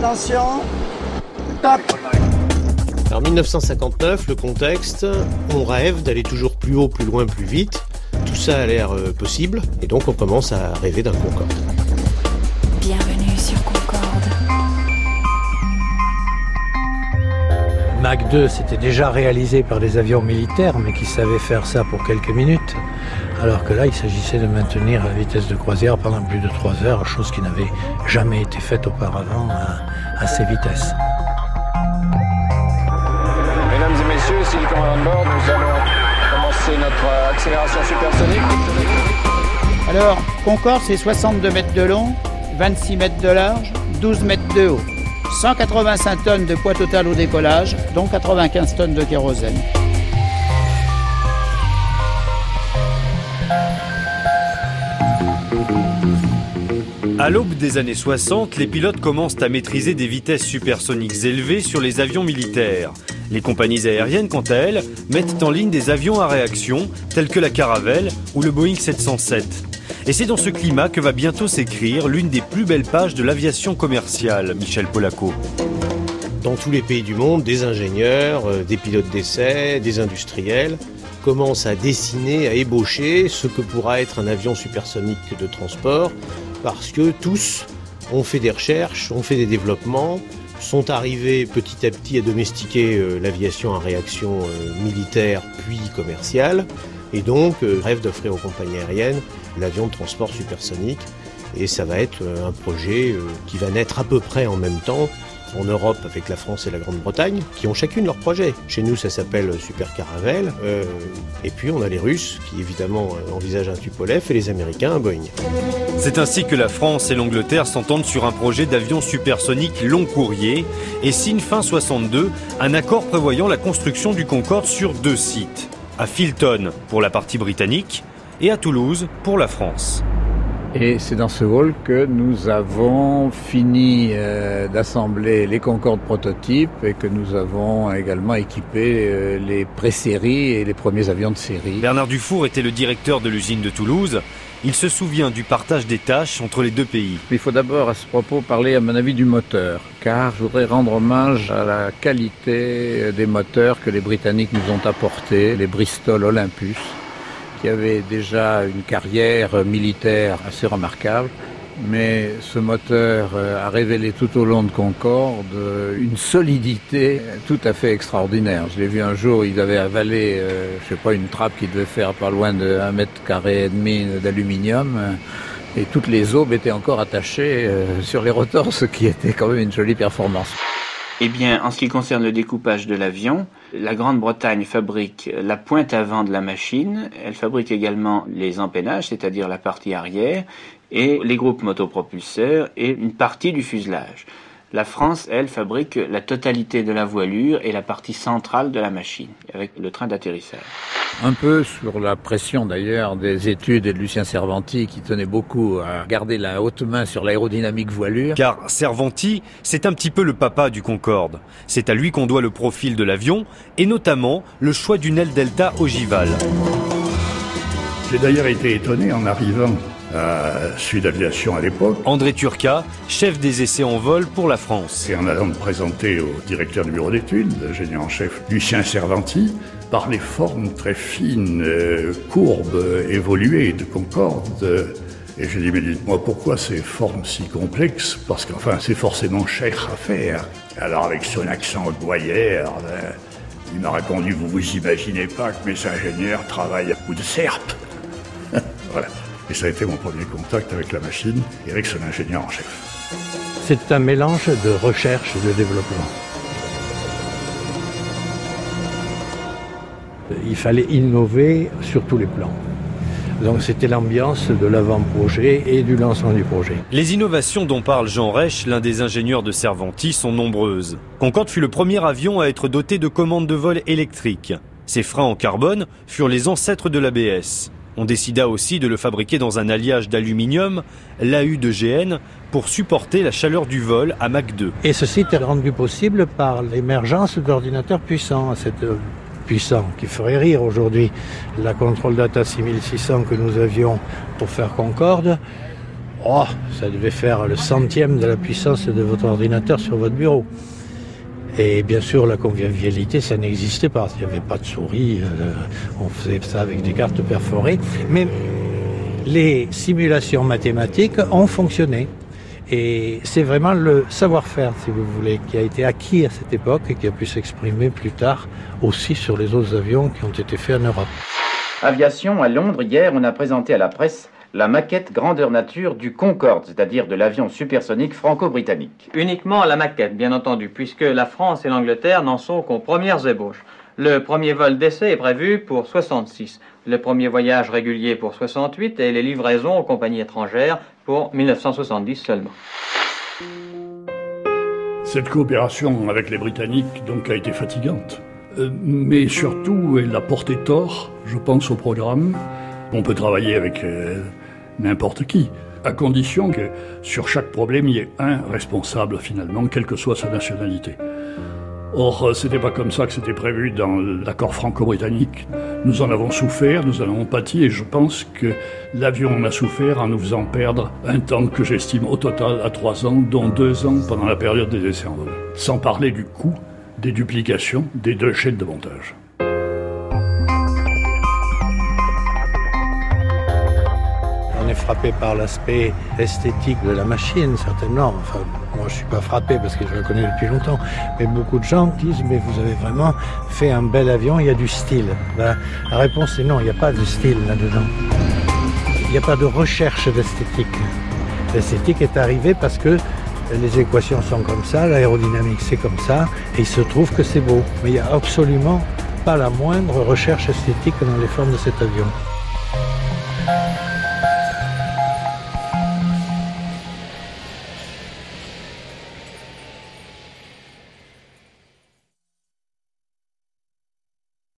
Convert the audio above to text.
Attention. Top. En 1959, le contexte, on rêve d'aller toujours plus haut, plus loin, plus vite. Tout ça a l'air euh, possible, et donc on commence à rêver d'un Concorde. Bienvenue sur Concorde. Mach 2, c'était déjà réalisé par des avions militaires, mais qui savaient faire ça pour quelques minutes. Alors que là, il s'agissait de maintenir la vitesse de croisière pendant plus de 3 heures, chose qui n'avait jamais été faite auparavant à, à ces vitesses. Mesdames et messieurs, s'il commande bord, nous allons commencer notre accélération supersonique. Alors, Concorde, c'est 62 mètres de long, 26 mètres de large, 12 mètres de haut. 185 tonnes de poids total au décollage, dont 95 tonnes de kérosène. À l'aube des années 60, les pilotes commencent à maîtriser des vitesses supersoniques élevées sur les avions militaires. Les compagnies aériennes, quant à elles, mettent en ligne des avions à réaction, tels que la Caravelle ou le Boeing 707. Et c'est dans ce climat que va bientôt s'écrire l'une des plus belles pages de l'aviation commerciale, Michel Polaco. Dans tous les pays du monde, des ingénieurs, euh, des pilotes d'essai, des industriels commencent à dessiner, à ébaucher ce que pourra être un avion supersonique de transport, parce que tous ont fait des recherches, ont fait des développements, sont arrivés petit à petit à domestiquer euh, l'aviation à réaction euh, militaire puis commerciale, et donc euh, rêvent d'offrir aux compagnies aériennes l'avion de transport supersonique. Et ça va être euh, un projet euh, qui va naître à peu près en même temps en Europe avec la France et la Grande-Bretagne, qui ont chacune leur projet. Chez nous, ça s'appelle Super Caravelle. Et puis, on a les Russes, qui évidemment envisagent un Tupolev, et les Américains un Boeing. C'est ainsi que la France et l'Angleterre s'entendent sur un projet d'avion supersonique long courrier et signent fin 62 un accord prévoyant la construction du Concorde sur deux sites. À Filton pour la partie britannique et à Toulouse pour la France. Et c'est dans ce hall que nous avons fini euh, d'assembler les Concorde prototypes et que nous avons également équipé euh, les pré-séries et les premiers avions de série. Bernard Dufour était le directeur de l'usine de Toulouse. Il se souvient du partage des tâches entre les deux pays. Il faut d'abord à ce propos parler à mon avis du moteur, car je voudrais rendre hommage à la qualité euh, des moteurs que les Britanniques nous ont apportés, les Bristol Olympus qui avait déjà une carrière militaire assez remarquable. Mais ce moteur euh, a révélé tout au long de Concorde euh, une solidité tout à fait extraordinaire. Je l'ai vu un jour, il avait avalé, euh, je sais pas, une trappe qui devait faire pas loin de 1 mètre carré et demi d'aluminium. Et toutes les aubes étaient encore attachées sur les rotors, ce qui était quand même une jolie performance. Eh bien, en ce qui concerne le découpage de l'avion, la Grande-Bretagne fabrique la pointe avant de la machine, elle fabrique également les empennages, c'est-à-dire la partie arrière, et les groupes motopropulseurs et une partie du fuselage. La France, elle, fabrique la totalité de la voilure et la partie centrale de la machine, avec le train d'atterrissage. Un peu sur la pression d'ailleurs des études et de Lucien Servanti qui tenait beaucoup à garder la haute main sur l'aérodynamique voilure. Car Servanti, c'est un petit peu le papa du Concorde. C'est à lui qu'on doit le profil de l'avion et notamment le choix d'une aile delta ogivale. J'ai d'ailleurs été étonné en arrivant à Sud Aviation à l'époque. André Turca, chef des essais en vol pour la France. Et en allant me présenter au directeur du bureau d'études, l'ingénieur en chef Lucien Servanti, par les formes très fines, euh, courbes, évoluées de Concorde. euh, et j'ai dit, mais dites-moi pourquoi ces formes si complexes? Parce qu'enfin, c'est forcément cher à faire. Alors, avec son accent boyard, euh, il m'a répondu, vous vous imaginez pas que mes ingénieurs travaillent à coups de serpe Voilà. Et ça a été mon premier contact avec la machine et avec son ingénieur en chef. C'est un mélange de recherche et de développement. Il fallait innover sur tous les plans. Donc c'était l'ambiance de l'avant-projet et du lancement du projet. Les innovations dont parle Jean Reich, l'un des ingénieurs de Servanti, sont nombreuses. Concorde fut le premier avion à être doté de commandes de vol électriques. Ses freins en carbone furent les ancêtres de l'ABS. On décida aussi de le fabriquer dans un alliage d'aluminium, l'AU de GN, pour supporter la chaleur du vol à Mach 2. Et ceci était rendu possible par l'émergence d'ordinateurs puissants, cette puissant qui ferait rire aujourd'hui. La Control Data 6600 que nous avions pour faire Concorde Oh, ça devait faire le centième de la puissance de votre ordinateur sur votre bureau. Et bien sûr, la convivialité, ça n'existait pas. Il n'y avait pas de souris. euh, on faisait ça avec des cartes perforées. Mais les simulations mathématiques ont fonctionné. Et c'est vraiment le savoir-faire, si vous voulez, qui a été acquis à cette époque et qui a pu s'exprimer plus tard aussi sur les autres avions qui ont été faits en Europe. Aviation, à Londres, hier, on a présenté à la presse la maquette grandeur nature du Concorde, c'est-à-dire de l'avion supersonique franco-britannique. Uniquement la maquette, bien entendu, puisque la France et l'Angleterre n'en sont qu'aux premières ébauches. Le premier vol d'essai est prévu pour 66, le premier voyage régulier pour 68 et les livraisons aux compagnies étrangères pour 1970 seulement. Cette coopération avec les Britanniques donc a été fatigante. Euh, mais surtout, elle a porté tort, je pense, au programme. On peut travailler avec euh, n'importe qui, à condition que sur chaque problème, il y ait un responsable finalement, quelle que soit sa nationalité. Or, euh, c'était pas comme ça que c'était prévu dans l'accord franco-britannique. Nous en avons souffert, nous en avons pâti, et je pense que l'avion en a souffert en nous faisant perdre un temps que j'estime au total à trois ans, dont deux ans pendant la période des essais en vol. Sans parler du coût des duplications des deux chaînes de montage. Frappé par l'aspect esthétique de la machine, certainement. Enfin, moi, je suis pas frappé parce que je la connais depuis longtemps. Mais beaucoup de gens disent, mais vous avez vraiment fait un bel avion, il y a du style. Ben, la réponse est non, il n'y a pas de style là-dedans. Il n'y a pas de recherche d'esthétique. L'esthétique est arrivée parce que les équations sont comme ça, l'aérodynamique c'est comme ça, et il se trouve que c'est beau. Mais il n'y a absolument pas la moindre recherche esthétique dans les formes de cet avion.